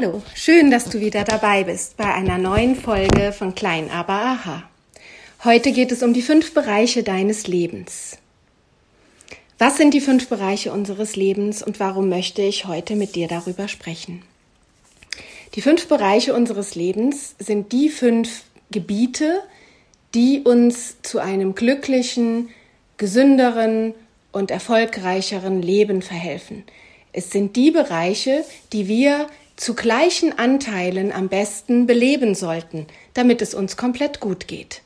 Hallo, schön, dass du wieder dabei bist bei einer neuen Folge von Klein aber Aha. Heute geht es um die fünf Bereiche deines Lebens. Was sind die fünf Bereiche unseres Lebens und warum möchte ich heute mit dir darüber sprechen? Die fünf Bereiche unseres Lebens sind die fünf Gebiete, die uns zu einem glücklichen, gesünderen und erfolgreicheren Leben verhelfen. Es sind die Bereiche, die wir zu gleichen Anteilen am besten beleben sollten, damit es uns komplett gut geht.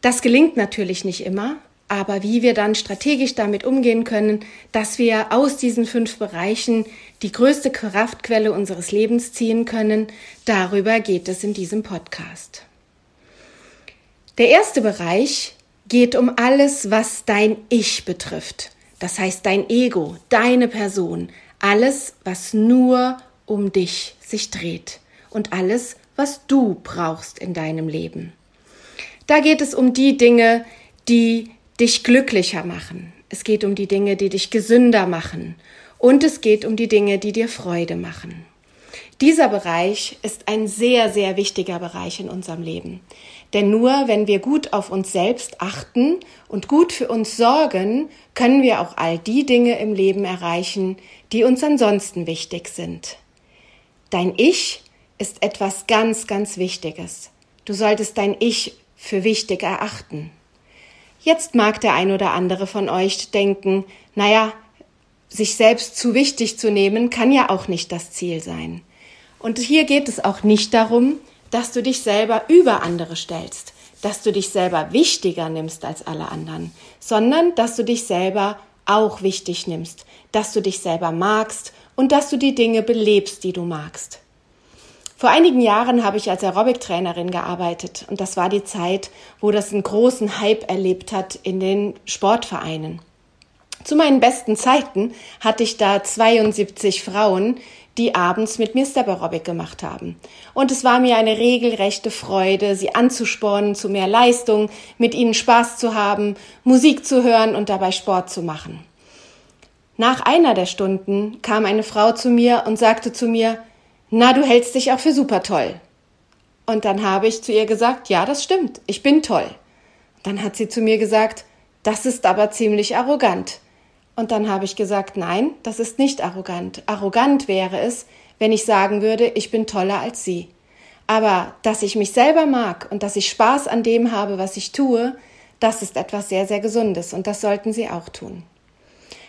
Das gelingt natürlich nicht immer, aber wie wir dann strategisch damit umgehen können, dass wir aus diesen fünf Bereichen die größte Kraftquelle unseres Lebens ziehen können, darüber geht es in diesem Podcast. Der erste Bereich geht um alles, was dein Ich betrifft. Das heißt dein Ego, deine Person, alles, was nur um dich sich dreht und alles, was du brauchst in deinem Leben. Da geht es um die Dinge, die dich glücklicher machen. Es geht um die Dinge, die dich gesünder machen. Und es geht um die Dinge, die dir Freude machen. Dieser Bereich ist ein sehr, sehr wichtiger Bereich in unserem Leben. Denn nur wenn wir gut auf uns selbst achten und gut für uns sorgen, können wir auch all die Dinge im Leben erreichen, die uns ansonsten wichtig sind. Dein Ich ist etwas ganz, ganz Wichtiges. Du solltest dein Ich für wichtig erachten. Jetzt mag der ein oder andere von euch denken, naja, sich selbst zu wichtig zu nehmen, kann ja auch nicht das Ziel sein. Und hier geht es auch nicht darum, dass du dich selber über andere stellst, dass du dich selber wichtiger nimmst als alle anderen, sondern dass du dich selber auch wichtig nimmst, dass du dich selber magst und dass du die Dinge belebst, die du magst. Vor einigen Jahren habe ich als Aerobic-Trainerin gearbeitet und das war die Zeit, wo das einen großen Hype erlebt hat in den Sportvereinen. Zu meinen besten Zeiten hatte ich da 72 Frauen, die abends mit mir Step Aerobic gemacht haben. Und es war mir eine regelrechte Freude, sie anzuspornen zu mehr Leistung, mit ihnen Spaß zu haben, Musik zu hören und dabei Sport zu machen. Nach einer der Stunden kam eine Frau zu mir und sagte zu mir, na, du hältst dich auch für super toll. Und dann habe ich zu ihr gesagt, ja, das stimmt, ich bin toll. Dann hat sie zu mir gesagt, das ist aber ziemlich arrogant. Und dann habe ich gesagt, nein, das ist nicht arrogant. Arrogant wäre es, wenn ich sagen würde, ich bin toller als sie. Aber dass ich mich selber mag und dass ich Spaß an dem habe, was ich tue, das ist etwas sehr, sehr Gesundes und das sollten Sie auch tun.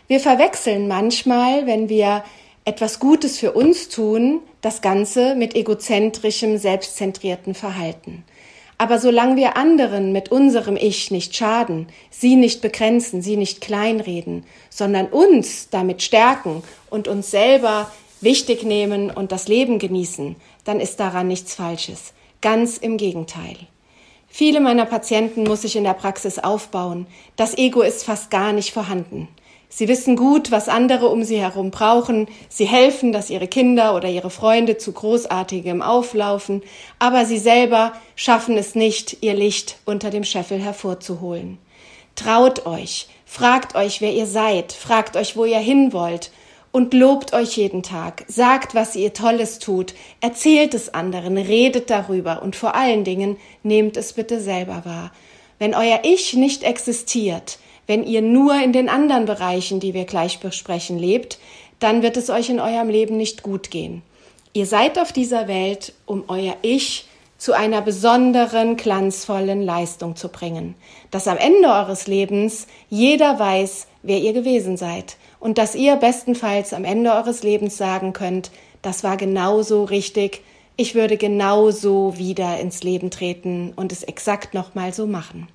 Wir verwechseln manchmal, wenn wir etwas Gutes für uns tun, das Ganze mit egozentrischem, selbstzentrierten Verhalten. Aber solange wir anderen mit unserem Ich nicht schaden, sie nicht begrenzen, sie nicht kleinreden, sondern uns damit stärken und uns selber wichtig nehmen und das Leben genießen, dann ist daran nichts Falsches. Ganz im Gegenteil. Viele meiner Patienten muss ich in der Praxis aufbauen. Das Ego ist fast gar nicht vorhanden. Sie wissen gut, was andere um sie herum brauchen. Sie helfen, dass ihre Kinder oder ihre Freunde zu großartigem auflaufen, aber sie selber schaffen es nicht, ihr Licht unter dem Scheffel hervorzuholen. Traut euch, fragt euch, wer ihr seid, fragt euch, wo ihr hin wollt und lobt euch jeden Tag. Sagt, was ihr Tolles tut, erzählt es anderen, redet darüber und vor allen Dingen nehmt es bitte selber wahr. Wenn euer Ich nicht existiert, wenn ihr nur in den anderen Bereichen, die wir gleich besprechen, lebt, dann wird es euch in eurem Leben nicht gut gehen. Ihr seid auf dieser Welt, um euer Ich zu einer besonderen, glanzvollen Leistung zu bringen, dass am Ende eures Lebens jeder weiß, wer ihr gewesen seid und dass ihr bestenfalls am Ende eures Lebens sagen könnt, das war genauso richtig, ich würde genauso wieder ins Leben treten und es exakt nochmal so machen.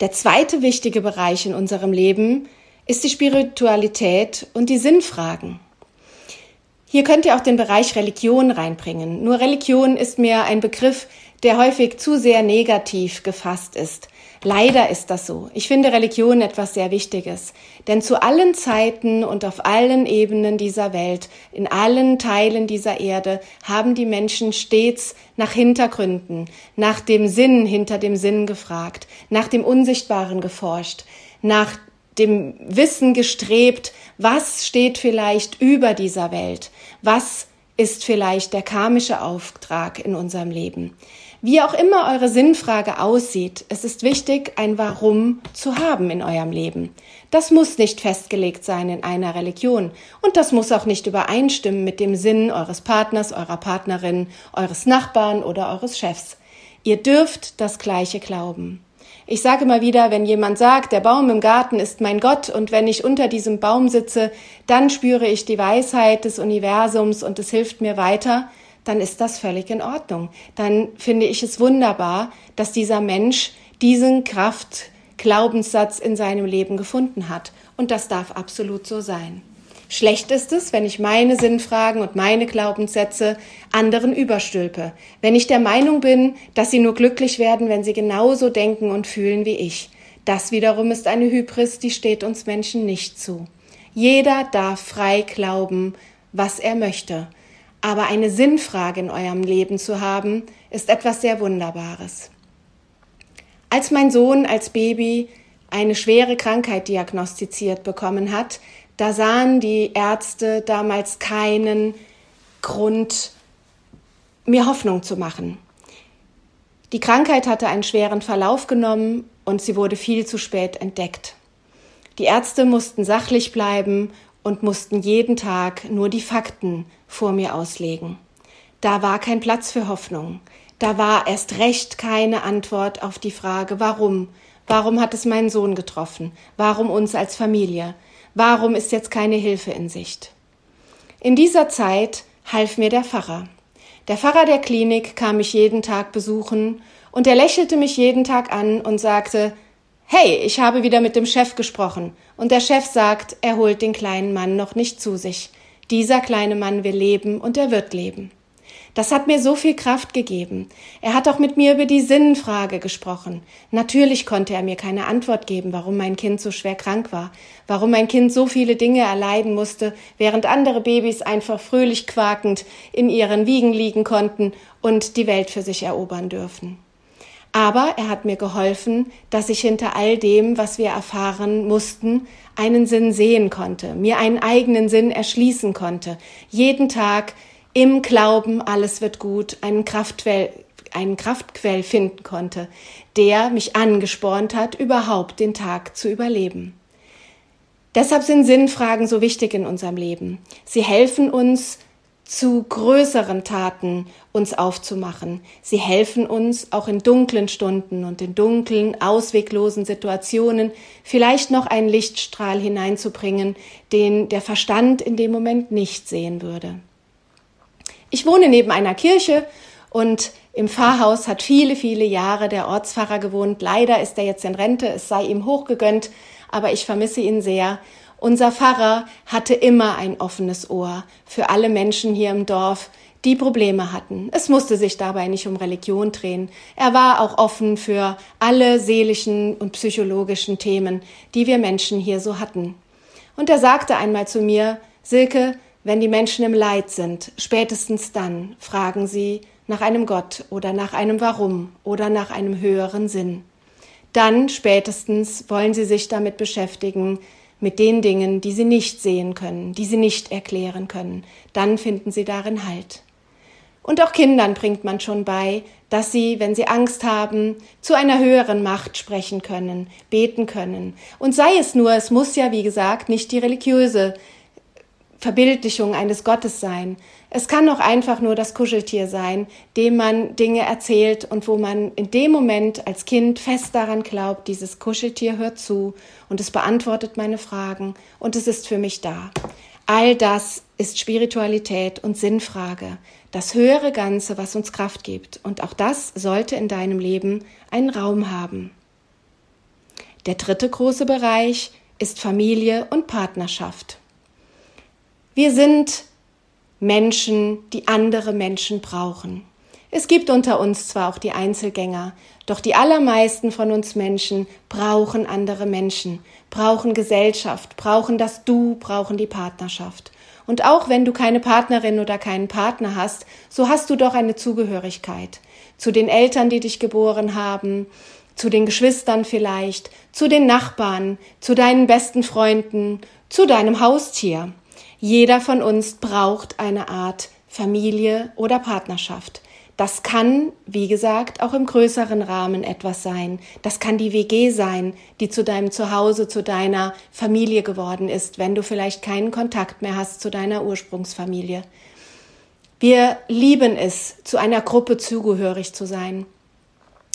Der zweite wichtige Bereich in unserem Leben ist die Spiritualität und die Sinnfragen. Hier könnt ihr auch den Bereich Religion reinbringen. Nur Religion ist mir ein Begriff, der häufig zu sehr negativ gefasst ist. Leider ist das so. Ich finde Religion etwas sehr Wichtiges. Denn zu allen Zeiten und auf allen Ebenen dieser Welt, in allen Teilen dieser Erde, haben die Menschen stets nach Hintergründen, nach dem Sinn hinter dem Sinn gefragt, nach dem Unsichtbaren geforscht, nach dem Wissen gestrebt, was steht vielleicht über dieser Welt, was ist vielleicht der karmische Auftrag in unserem Leben. Wie auch immer eure Sinnfrage aussieht, es ist wichtig, ein Warum zu haben in eurem Leben. Das muss nicht festgelegt sein in einer Religion und das muss auch nicht übereinstimmen mit dem Sinn eures Partners, eurer Partnerin, eures Nachbarn oder eures Chefs. Ihr dürft das Gleiche glauben. Ich sage mal wieder, wenn jemand sagt, der Baum im Garten ist mein Gott und wenn ich unter diesem Baum sitze, dann spüre ich die Weisheit des Universums und es hilft mir weiter, dann ist das völlig in Ordnung. Dann finde ich es wunderbar, dass dieser Mensch diesen Kraft-Glaubenssatz in seinem Leben gefunden hat. Und das darf absolut so sein. Schlecht ist es, wenn ich meine Sinnfragen und meine Glaubenssätze anderen überstülpe. Wenn ich der Meinung bin, dass sie nur glücklich werden, wenn sie genauso denken und fühlen wie ich. Das wiederum ist eine Hybris, die steht uns Menschen nicht zu. Jeder darf frei glauben, was er möchte. Aber eine Sinnfrage in eurem Leben zu haben, ist etwas sehr Wunderbares. Als mein Sohn als Baby eine schwere Krankheit diagnostiziert bekommen hat, da sahen die Ärzte damals keinen Grund, mir Hoffnung zu machen. Die Krankheit hatte einen schweren Verlauf genommen und sie wurde viel zu spät entdeckt. Die Ärzte mussten sachlich bleiben und mussten jeden Tag nur die Fakten vor mir auslegen. Da war kein Platz für Hoffnung. Da war erst recht keine Antwort auf die Frage, warum? Warum hat es meinen Sohn getroffen? Warum uns als Familie? Warum ist jetzt keine Hilfe in Sicht? In dieser Zeit half mir der Pfarrer. Der Pfarrer der Klinik kam mich jeden Tag besuchen und er lächelte mich jeden Tag an und sagte, Hey, ich habe wieder mit dem Chef gesprochen. Und der Chef sagt, er holt den kleinen Mann noch nicht zu sich. Dieser kleine Mann will leben und er wird leben. Das hat mir so viel Kraft gegeben. Er hat auch mit mir über die Sinnfrage gesprochen. Natürlich konnte er mir keine Antwort geben, warum mein Kind so schwer krank war, warum mein Kind so viele Dinge erleiden musste, während andere Babys einfach fröhlich quakend in ihren Wiegen liegen konnten und die Welt für sich erobern dürfen. Aber er hat mir geholfen, dass ich hinter all dem, was wir erfahren mussten, einen Sinn sehen konnte, mir einen eigenen Sinn erschließen konnte, jeden Tag im Glauben, alles wird gut, einen Kraftquell, einen Kraftquell finden konnte, der mich angespornt hat, überhaupt den Tag zu überleben. Deshalb sind Sinnfragen so wichtig in unserem Leben. Sie helfen uns, zu größeren Taten uns aufzumachen. Sie helfen uns auch in dunklen Stunden und in dunklen, ausweglosen Situationen vielleicht noch einen Lichtstrahl hineinzubringen, den der Verstand in dem Moment nicht sehen würde. Ich wohne neben einer Kirche und im Pfarrhaus hat viele, viele Jahre der Ortspfarrer gewohnt. Leider ist er jetzt in Rente, es sei ihm hochgegönnt, aber ich vermisse ihn sehr unser Pfarrer hatte immer ein offenes Ohr für alle Menschen hier im Dorf, die Probleme hatten. Es musste sich dabei nicht um Religion drehen. Er war auch offen für alle seelischen und psychologischen Themen, die wir Menschen hier so hatten. Und er sagte einmal zu mir, Silke, wenn die Menschen im Leid sind, spätestens dann fragen sie nach einem Gott oder nach einem Warum oder nach einem höheren Sinn. Dann spätestens wollen sie sich damit beschäftigen, mit den Dingen, die sie nicht sehen können, die sie nicht erklären können. Dann finden sie darin Halt. Und auch Kindern bringt man schon bei, dass sie, wenn sie Angst haben, zu einer höheren Macht sprechen können, beten können. Und sei es nur, es muss ja, wie gesagt, nicht die religiöse Verbildlichung eines Gottes sein. Es kann auch einfach nur das Kuscheltier sein, dem man Dinge erzählt und wo man in dem Moment als Kind fest daran glaubt, dieses Kuscheltier hört zu und es beantwortet meine Fragen und es ist für mich da. All das ist Spiritualität und Sinnfrage, das höhere Ganze, was uns Kraft gibt. Und auch das sollte in deinem Leben einen Raum haben. Der dritte große Bereich ist Familie und Partnerschaft. Wir sind Menschen, die andere Menschen brauchen. Es gibt unter uns zwar auch die Einzelgänger, doch die allermeisten von uns Menschen brauchen andere Menschen, brauchen Gesellschaft, brauchen das Du, brauchen die Partnerschaft. Und auch wenn du keine Partnerin oder keinen Partner hast, so hast du doch eine Zugehörigkeit zu den Eltern, die dich geboren haben, zu den Geschwistern vielleicht, zu den Nachbarn, zu deinen besten Freunden, zu deinem Haustier. Jeder von uns braucht eine Art Familie oder Partnerschaft. Das kann, wie gesagt, auch im größeren Rahmen etwas sein. Das kann die WG sein, die zu deinem Zuhause, zu deiner Familie geworden ist, wenn du vielleicht keinen Kontakt mehr hast zu deiner Ursprungsfamilie. Wir lieben es, zu einer Gruppe zugehörig zu sein.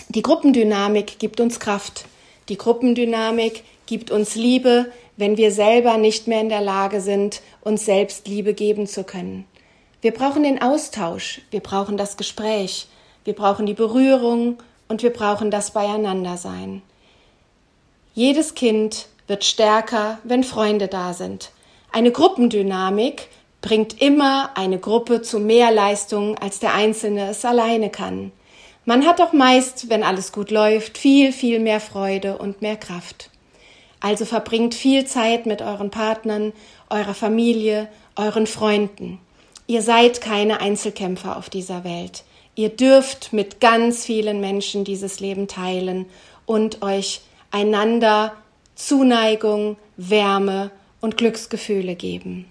Die Gruppendynamik gibt uns Kraft. Die Gruppendynamik gibt uns Liebe, wenn wir selber nicht mehr in der Lage sind, uns selbst Liebe geben zu können. Wir brauchen den Austausch, wir brauchen das Gespräch, wir brauchen die Berührung und wir brauchen das Beieinandersein. Jedes Kind wird stärker, wenn Freunde da sind. Eine Gruppendynamik bringt immer eine Gruppe zu mehr Leistung, als der Einzelne es alleine kann. Man hat auch meist, wenn alles gut läuft, viel, viel mehr Freude und mehr Kraft. Also verbringt viel Zeit mit euren Partnern, eurer Familie, euren Freunden. Ihr seid keine Einzelkämpfer auf dieser Welt. Ihr dürft mit ganz vielen Menschen dieses Leben teilen und euch einander Zuneigung, Wärme und Glücksgefühle geben.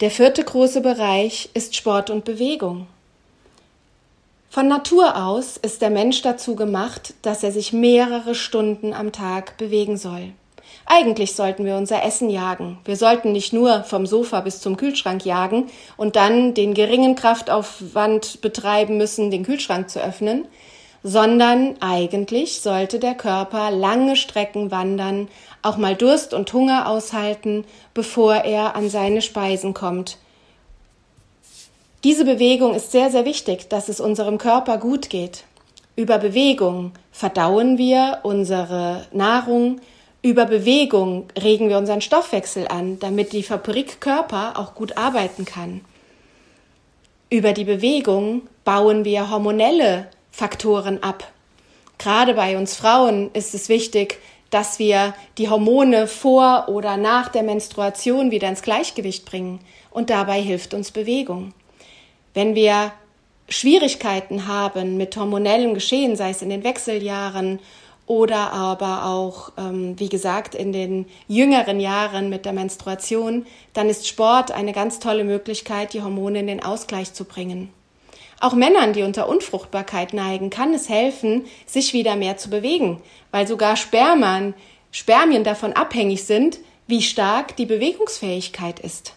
Der vierte große Bereich ist Sport und Bewegung. Von Natur aus ist der Mensch dazu gemacht, dass er sich mehrere Stunden am Tag bewegen soll. Eigentlich sollten wir unser Essen jagen. Wir sollten nicht nur vom Sofa bis zum Kühlschrank jagen und dann den geringen Kraftaufwand betreiben müssen, den Kühlschrank zu öffnen, sondern eigentlich sollte der Körper lange Strecken wandern, auch mal Durst und Hunger aushalten, bevor er an seine Speisen kommt. Diese Bewegung ist sehr, sehr wichtig, dass es unserem Körper gut geht. Über Bewegung verdauen wir unsere Nahrung, über Bewegung regen wir unseren Stoffwechsel an, damit die Fabrik Körper auch gut arbeiten kann. Über die Bewegung bauen wir hormonelle Faktoren ab. Gerade bei uns Frauen ist es wichtig, dass wir die Hormone vor oder nach der Menstruation wieder ins Gleichgewicht bringen. Und dabei hilft uns Bewegung. Wenn wir Schwierigkeiten haben mit hormonellem Geschehen, sei es in den Wechseljahren oder aber auch, ähm, wie gesagt, in den jüngeren Jahren mit der Menstruation, dann ist Sport eine ganz tolle Möglichkeit, die Hormone in den Ausgleich zu bringen. Auch Männern, die unter Unfruchtbarkeit neigen, kann es helfen, sich wieder mehr zu bewegen, weil sogar Spermien, Spermien davon abhängig sind, wie stark die Bewegungsfähigkeit ist.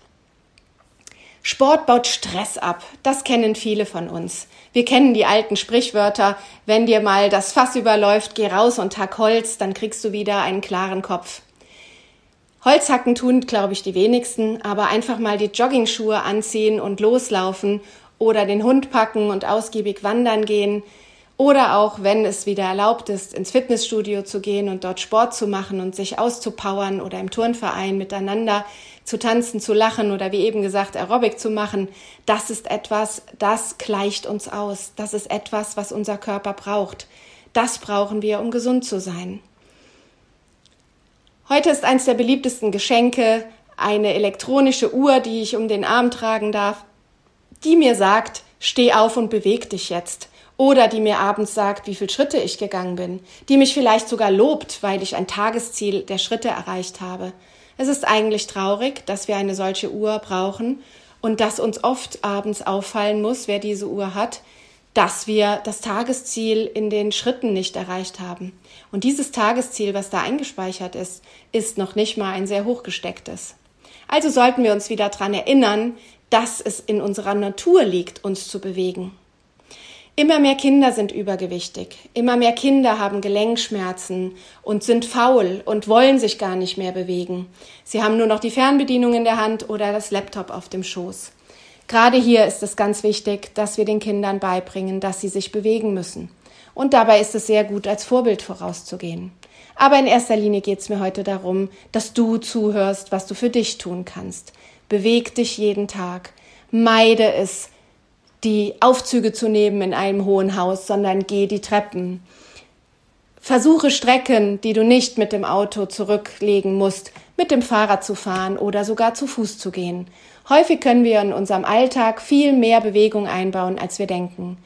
Sport baut Stress ab. Das kennen viele von uns. Wir kennen die alten Sprichwörter. Wenn dir mal das Fass überläuft, geh raus und hack Holz, dann kriegst du wieder einen klaren Kopf. Holzhacken tun, glaube ich, die wenigsten, aber einfach mal die Joggingschuhe anziehen und loslaufen oder den Hund packen und ausgiebig wandern gehen oder auch, wenn es wieder erlaubt ist, ins Fitnessstudio zu gehen und dort Sport zu machen und sich auszupowern oder im Turnverein miteinander zu tanzen, zu lachen oder wie eben gesagt Aerobic zu machen, das ist etwas, das gleicht uns aus. Das ist etwas, was unser Körper braucht. Das brauchen wir, um gesund zu sein. Heute ist eines der beliebtesten Geschenke eine elektronische Uhr, die ich um den Arm tragen darf, die mir sagt, steh auf und beweg dich jetzt oder die mir abends sagt, wie viele Schritte ich gegangen bin, die mich vielleicht sogar lobt, weil ich ein Tagesziel der Schritte erreicht habe. Es ist eigentlich traurig, dass wir eine solche Uhr brauchen und dass uns oft abends auffallen muss, wer diese Uhr hat, dass wir das Tagesziel in den Schritten nicht erreicht haben. Und dieses Tagesziel, was da eingespeichert ist, ist noch nicht mal ein sehr hochgestecktes. Also sollten wir uns wieder daran erinnern, dass es in unserer Natur liegt, uns zu bewegen. Immer mehr Kinder sind übergewichtig, immer mehr Kinder haben Gelenkschmerzen und sind faul und wollen sich gar nicht mehr bewegen. Sie haben nur noch die Fernbedienung in der Hand oder das Laptop auf dem Schoß. Gerade hier ist es ganz wichtig, dass wir den Kindern beibringen, dass sie sich bewegen müssen. Und dabei ist es sehr gut, als Vorbild vorauszugehen. Aber in erster Linie geht es mir heute darum, dass du zuhörst, was du für dich tun kannst. Beweg dich jeden Tag. Meide es, die Aufzüge zu nehmen in einem hohen Haus, sondern geh die Treppen. Versuche Strecken, die du nicht mit dem Auto zurücklegen musst, mit dem Fahrrad zu fahren oder sogar zu Fuß zu gehen. Häufig können wir in unserem Alltag viel mehr Bewegung einbauen, als wir denken.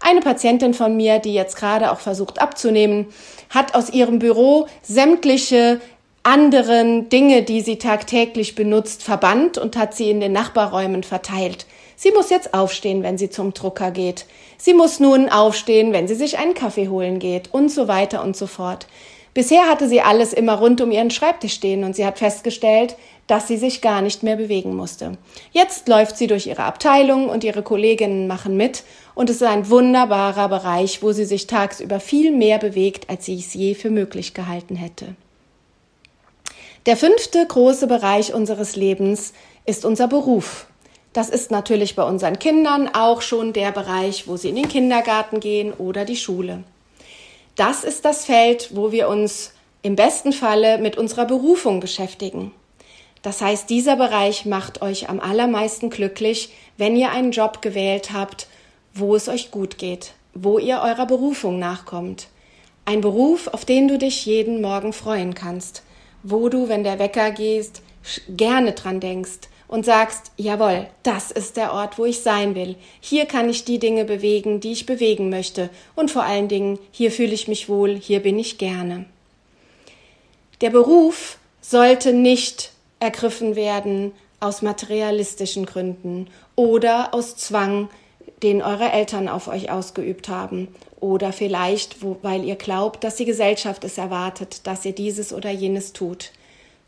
Eine Patientin von mir, die jetzt gerade auch versucht abzunehmen, hat aus ihrem Büro sämtliche anderen Dinge, die sie tagtäglich benutzt, verbannt und hat sie in den Nachbarräumen verteilt. Sie muss jetzt aufstehen, wenn sie zum Drucker geht. Sie muss nun aufstehen, wenn sie sich einen Kaffee holen geht und so weiter und so fort. Bisher hatte sie alles immer rund um ihren Schreibtisch stehen und sie hat festgestellt, dass sie sich gar nicht mehr bewegen musste. Jetzt läuft sie durch ihre Abteilung und ihre Kolleginnen machen mit und es ist ein wunderbarer Bereich, wo sie sich tagsüber viel mehr bewegt, als sie es je für möglich gehalten hätte. Der fünfte große Bereich unseres Lebens ist unser Beruf. Das ist natürlich bei unseren Kindern auch schon der Bereich, wo sie in den Kindergarten gehen oder die Schule. Das ist das Feld, wo wir uns im besten Falle mit unserer Berufung beschäftigen. Das heißt, dieser Bereich macht euch am allermeisten glücklich, wenn ihr einen Job gewählt habt, wo es euch gut geht, wo ihr eurer Berufung nachkommt. Ein Beruf, auf den du dich jeden Morgen freuen kannst, wo du, wenn der Wecker gehst, gerne dran denkst, und sagst, jawohl, das ist der Ort, wo ich sein will. Hier kann ich die Dinge bewegen, die ich bewegen möchte. Und vor allen Dingen, hier fühle ich mich wohl, hier bin ich gerne. Der Beruf sollte nicht ergriffen werden aus materialistischen Gründen oder aus Zwang, den eure Eltern auf euch ausgeübt haben oder vielleicht, weil ihr glaubt, dass die Gesellschaft es erwartet, dass ihr dieses oder jenes tut.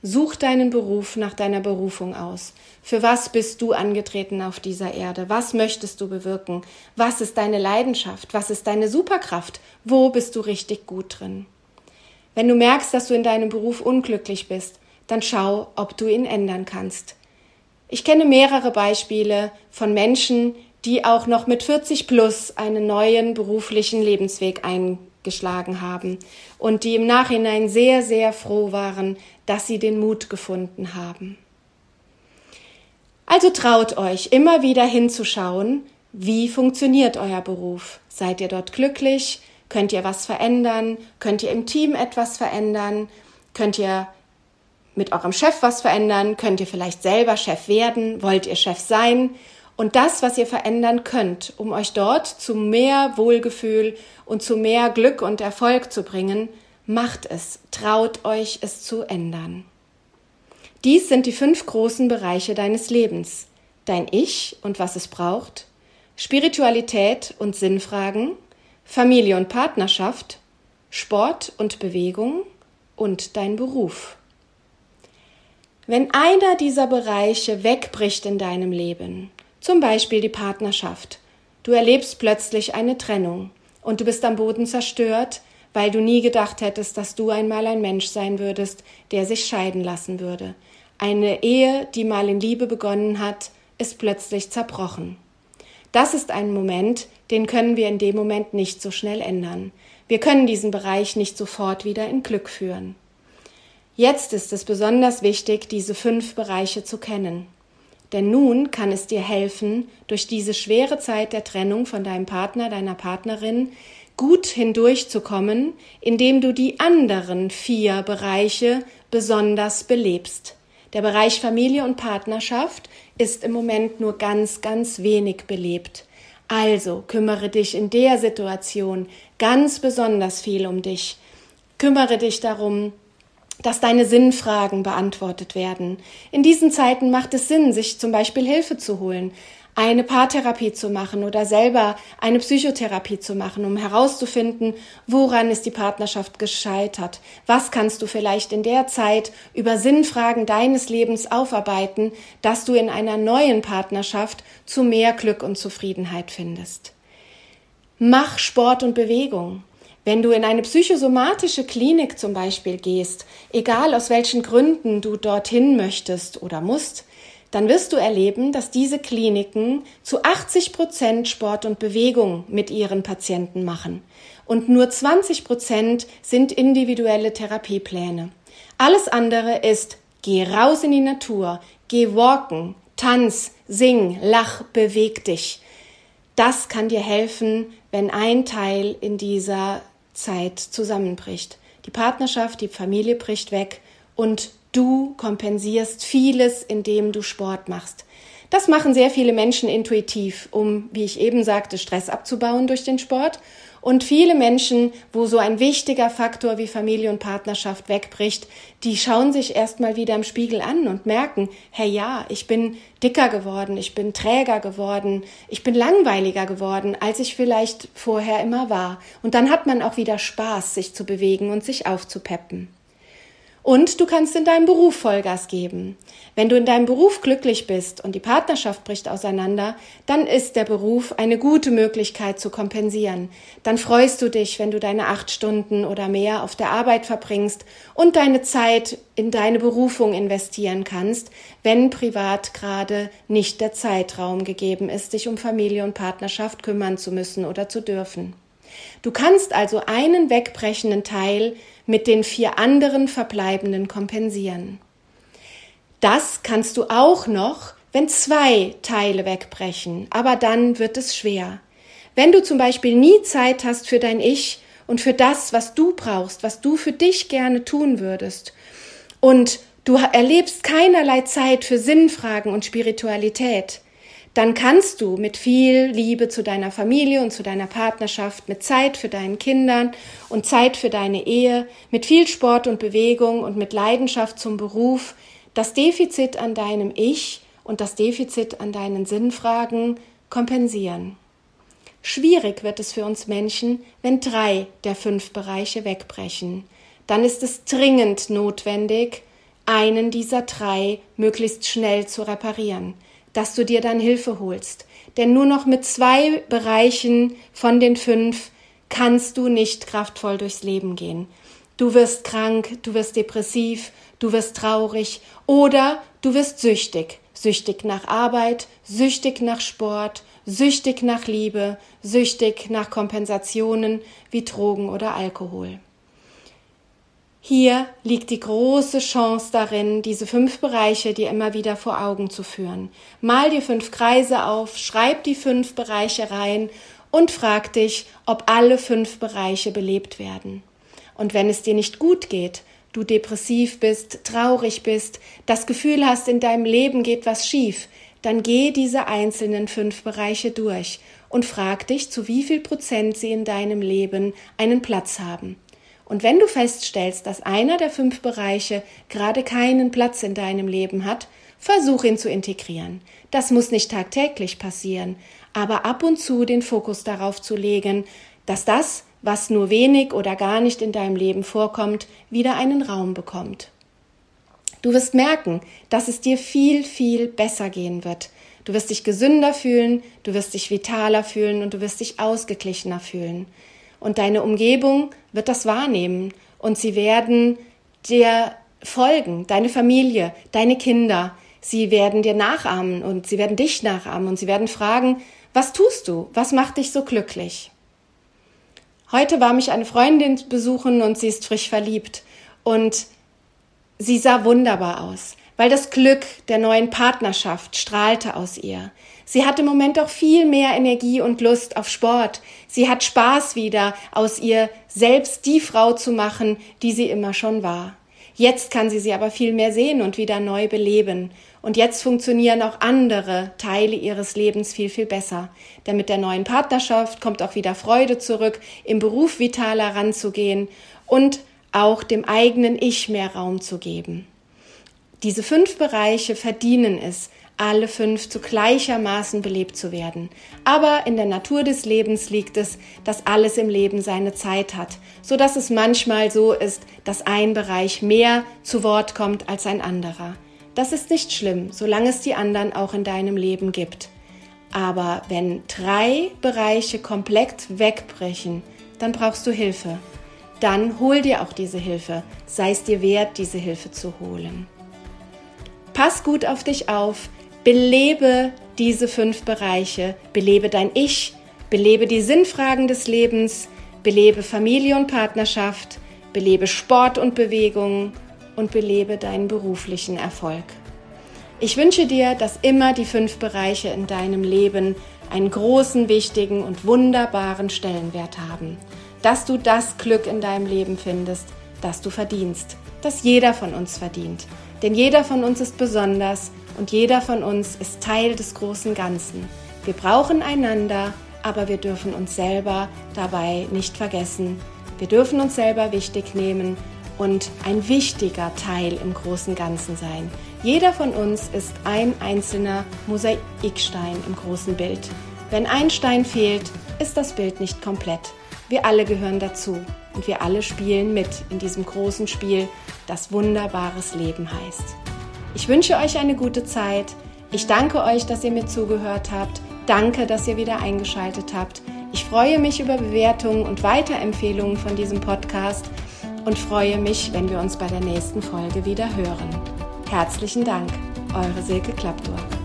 Such deinen Beruf nach deiner Berufung aus. Für was bist du angetreten auf dieser Erde? Was möchtest du bewirken? Was ist deine Leidenschaft? Was ist deine Superkraft? Wo bist du richtig gut drin? Wenn du merkst, dass du in deinem Beruf unglücklich bist, dann schau, ob du ihn ändern kannst. Ich kenne mehrere Beispiele von Menschen, die auch noch mit 40 plus einen neuen beruflichen Lebensweg eingeschlagen haben und die im Nachhinein sehr, sehr froh waren, dass sie den Mut gefunden haben. Also traut euch, immer wieder hinzuschauen, wie funktioniert euer Beruf? Seid ihr dort glücklich? Könnt ihr was verändern? Könnt ihr im Team etwas verändern? Könnt ihr mit eurem Chef was verändern? Könnt ihr vielleicht selber Chef werden? Wollt ihr Chef sein? Und das, was ihr verändern könnt, um euch dort zu mehr Wohlgefühl und zu mehr Glück und Erfolg zu bringen, macht es, traut euch es zu ändern. Dies sind die fünf großen Bereiche deines Lebens. Dein Ich und was es braucht, Spiritualität und Sinnfragen, Familie und Partnerschaft, Sport und Bewegung und dein Beruf. Wenn einer dieser Bereiche wegbricht in deinem Leben, zum Beispiel die Partnerschaft, du erlebst plötzlich eine Trennung und du bist am Boden zerstört, weil du nie gedacht hättest, dass du einmal ein Mensch sein würdest, der sich scheiden lassen würde, eine Ehe, die mal in Liebe begonnen hat, ist plötzlich zerbrochen. Das ist ein Moment, den können wir in dem Moment nicht so schnell ändern. Wir können diesen Bereich nicht sofort wieder in Glück führen. Jetzt ist es besonders wichtig, diese fünf Bereiche zu kennen. Denn nun kann es dir helfen, durch diese schwere Zeit der Trennung von deinem Partner, deiner Partnerin gut hindurchzukommen, indem du die anderen vier Bereiche besonders belebst. Der Bereich Familie und Partnerschaft ist im Moment nur ganz, ganz wenig belebt. Also kümmere dich in der Situation ganz besonders viel um dich. Kümmere dich darum, dass deine Sinnfragen beantwortet werden. In diesen Zeiten macht es Sinn, sich zum Beispiel Hilfe zu holen eine Paartherapie zu machen oder selber eine Psychotherapie zu machen, um herauszufinden, woran ist die Partnerschaft gescheitert. Was kannst du vielleicht in der Zeit über Sinnfragen deines Lebens aufarbeiten, dass du in einer neuen Partnerschaft zu mehr Glück und Zufriedenheit findest. Mach Sport und Bewegung. Wenn du in eine psychosomatische Klinik zum Beispiel gehst, egal aus welchen Gründen du dorthin möchtest oder musst, dann wirst du erleben, dass diese Kliniken zu 80 Prozent Sport und Bewegung mit ihren Patienten machen. Und nur 20 Prozent sind individuelle Therapiepläne. Alles andere ist, geh raus in die Natur, geh walken, tanz, sing, lach, beweg dich. Das kann dir helfen, wenn ein Teil in dieser Zeit zusammenbricht. Die Partnerschaft, die Familie bricht weg und Du kompensierst vieles, indem du Sport machst. Das machen sehr viele Menschen intuitiv, um, wie ich eben sagte, Stress abzubauen durch den Sport. Und viele Menschen, wo so ein wichtiger Faktor wie Familie und Partnerschaft wegbricht, die schauen sich erstmal wieder im Spiegel an und merken, hey ja, ich bin dicker geworden, ich bin träger geworden, ich bin langweiliger geworden, als ich vielleicht vorher immer war. Und dann hat man auch wieder Spaß, sich zu bewegen und sich aufzupeppen. Und du kannst in deinem Beruf Vollgas geben. Wenn du in deinem Beruf glücklich bist und die Partnerschaft bricht auseinander, dann ist der Beruf eine gute Möglichkeit zu kompensieren. Dann freust du dich, wenn du deine acht Stunden oder mehr auf der Arbeit verbringst und deine Zeit in deine Berufung investieren kannst, wenn privat gerade nicht der Zeitraum gegeben ist, dich um Familie und Partnerschaft kümmern zu müssen oder zu dürfen. Du kannst also einen wegbrechenden Teil mit den vier anderen verbleibenden kompensieren. Das kannst du auch noch, wenn zwei Teile wegbrechen, aber dann wird es schwer. Wenn du zum Beispiel nie Zeit hast für dein Ich und für das, was du brauchst, was du für dich gerne tun würdest, und du erlebst keinerlei Zeit für Sinnfragen und Spiritualität, dann kannst du mit viel Liebe zu deiner Familie und zu deiner Partnerschaft, mit Zeit für deinen Kindern und Zeit für deine Ehe, mit viel Sport und Bewegung und mit Leidenschaft zum Beruf das Defizit an deinem Ich und das Defizit an deinen Sinnfragen kompensieren. Schwierig wird es für uns Menschen, wenn drei der fünf Bereiche wegbrechen. Dann ist es dringend notwendig, einen dieser drei möglichst schnell zu reparieren dass du dir dann Hilfe holst. Denn nur noch mit zwei Bereichen von den fünf kannst du nicht kraftvoll durchs Leben gehen. Du wirst krank, du wirst depressiv, du wirst traurig oder du wirst süchtig. Süchtig nach Arbeit, süchtig nach Sport, süchtig nach Liebe, süchtig nach Kompensationen wie Drogen oder Alkohol. Hier liegt die große Chance darin, diese fünf Bereiche dir immer wieder vor Augen zu führen. Mal dir fünf Kreise auf, schreib die fünf Bereiche rein und frag dich, ob alle fünf Bereiche belebt werden. Und wenn es dir nicht gut geht, du depressiv bist, traurig bist, das Gefühl hast, in deinem Leben geht was schief, dann geh diese einzelnen fünf Bereiche durch und frag dich, zu wie viel Prozent sie in deinem Leben einen Platz haben. Und wenn du feststellst, dass einer der fünf Bereiche gerade keinen Platz in deinem Leben hat, versuch ihn zu integrieren. Das muss nicht tagtäglich passieren, aber ab und zu den Fokus darauf zu legen, dass das, was nur wenig oder gar nicht in deinem Leben vorkommt, wieder einen Raum bekommt. Du wirst merken, dass es dir viel, viel besser gehen wird. Du wirst dich gesünder fühlen, du wirst dich vitaler fühlen und du wirst dich ausgeglichener fühlen. Und deine Umgebung wird das wahrnehmen und sie werden dir folgen, deine Familie, deine Kinder. Sie werden dir nachahmen und sie werden dich nachahmen und sie werden fragen, was tust du? Was macht dich so glücklich? Heute war mich eine Freundin besuchen und sie ist frisch verliebt und sie sah wunderbar aus, weil das Glück der neuen Partnerschaft strahlte aus ihr. Sie hat im Moment auch viel mehr Energie und Lust auf Sport. Sie hat Spaß wieder, aus ihr selbst die Frau zu machen, die sie immer schon war. Jetzt kann sie sie aber viel mehr sehen und wieder neu beleben. Und jetzt funktionieren auch andere Teile ihres Lebens viel, viel besser. Denn mit der neuen Partnerschaft kommt auch wieder Freude zurück, im Beruf vitaler ranzugehen und auch dem eigenen Ich mehr Raum zu geben. Diese fünf Bereiche verdienen es, alle fünf zu gleichermaßen belebt zu werden. Aber in der Natur des Lebens liegt es, dass alles im Leben seine Zeit hat, so dass es manchmal so ist, dass ein Bereich mehr zu Wort kommt als ein anderer. Das ist nicht schlimm, solange es die anderen auch in deinem Leben gibt. Aber wenn drei Bereiche komplett wegbrechen, dann brauchst du Hilfe. Dann hol dir auch diese Hilfe. Sei es dir wert, diese Hilfe zu holen. Pass gut auf dich auf. Belebe diese fünf Bereiche. Belebe dein Ich. Belebe die Sinnfragen des Lebens. Belebe Familie und Partnerschaft. Belebe Sport und Bewegung. Und belebe deinen beruflichen Erfolg. Ich wünsche dir, dass immer die fünf Bereiche in deinem Leben einen großen, wichtigen und wunderbaren Stellenwert haben. Dass du das Glück in deinem Leben findest, das du verdienst, das jeder von uns verdient. Denn jeder von uns ist besonders und jeder von uns ist Teil des großen Ganzen. Wir brauchen einander, aber wir dürfen uns selber dabei nicht vergessen. Wir dürfen uns selber wichtig nehmen und ein wichtiger Teil im großen Ganzen sein. Jeder von uns ist ein einzelner Mosaikstein im großen Bild. Wenn ein Stein fehlt, ist das Bild nicht komplett. Wir alle gehören dazu und wir alle spielen mit in diesem großen Spiel, das wunderbares Leben heißt. Ich wünsche euch eine gute Zeit. Ich danke euch, dass ihr mir zugehört habt. Danke, dass ihr wieder eingeschaltet habt. Ich freue mich über Bewertungen und Weiterempfehlungen von diesem Podcast und freue mich, wenn wir uns bei der nächsten Folge wieder hören. Herzlichen Dank, eure Silke Klappdorf.